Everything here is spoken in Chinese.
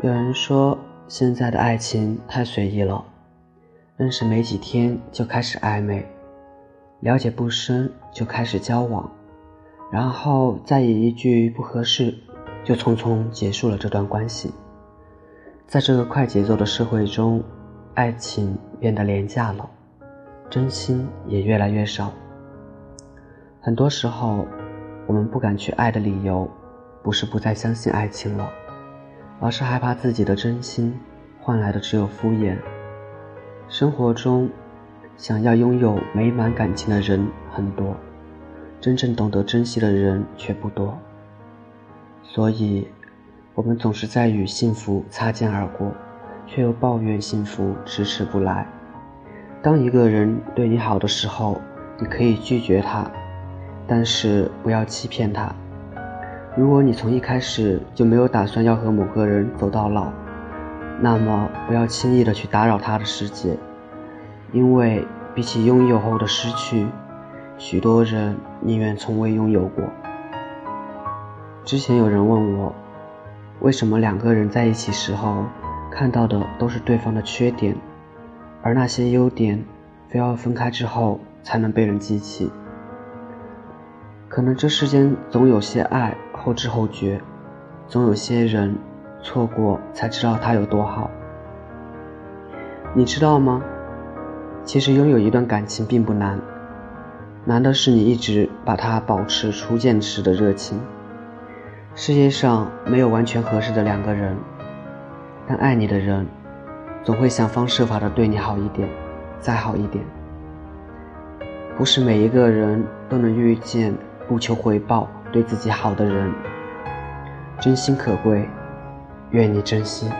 有人说，现在的爱情太随意了，认识没几天就开始暧昧，了解不深就开始交往，然后再以一句不合适就匆匆结束了这段关系。在这个快节奏的社会中，爱情变得廉价了，真心也越来越少。很多时候，我们不敢去爱的理由，不是不再相信爱情了。而是害怕自己的真心换来的只有敷衍。生活中，想要拥有美满感情的人很多，真正懂得珍惜的人却不多。所以，我们总是在与幸福擦肩而过，却又抱怨幸福迟迟不来。当一个人对你好的时候，你可以拒绝他，但是不要欺骗他。如果你从一开始就没有打算要和某个人走到老，那么不要轻易的去打扰他的世界，因为比起拥有后的失去，许多人宁愿从未拥有过。之前有人问我，为什么两个人在一起时候看到的都是对方的缺点，而那些优点非要分开之后才能被人记起？可能这世间总有些爱后知后觉，总有些人错过才知道他有多好。你知道吗？其实拥有一段感情并不难，难的是你一直把它保持初见时的热情。世界上没有完全合适的两个人，但爱你的人总会想方设法的对你好一点，再好一点。不是每一个人都能遇见。不求回报，对自己好的人，真心可贵，愿你珍惜。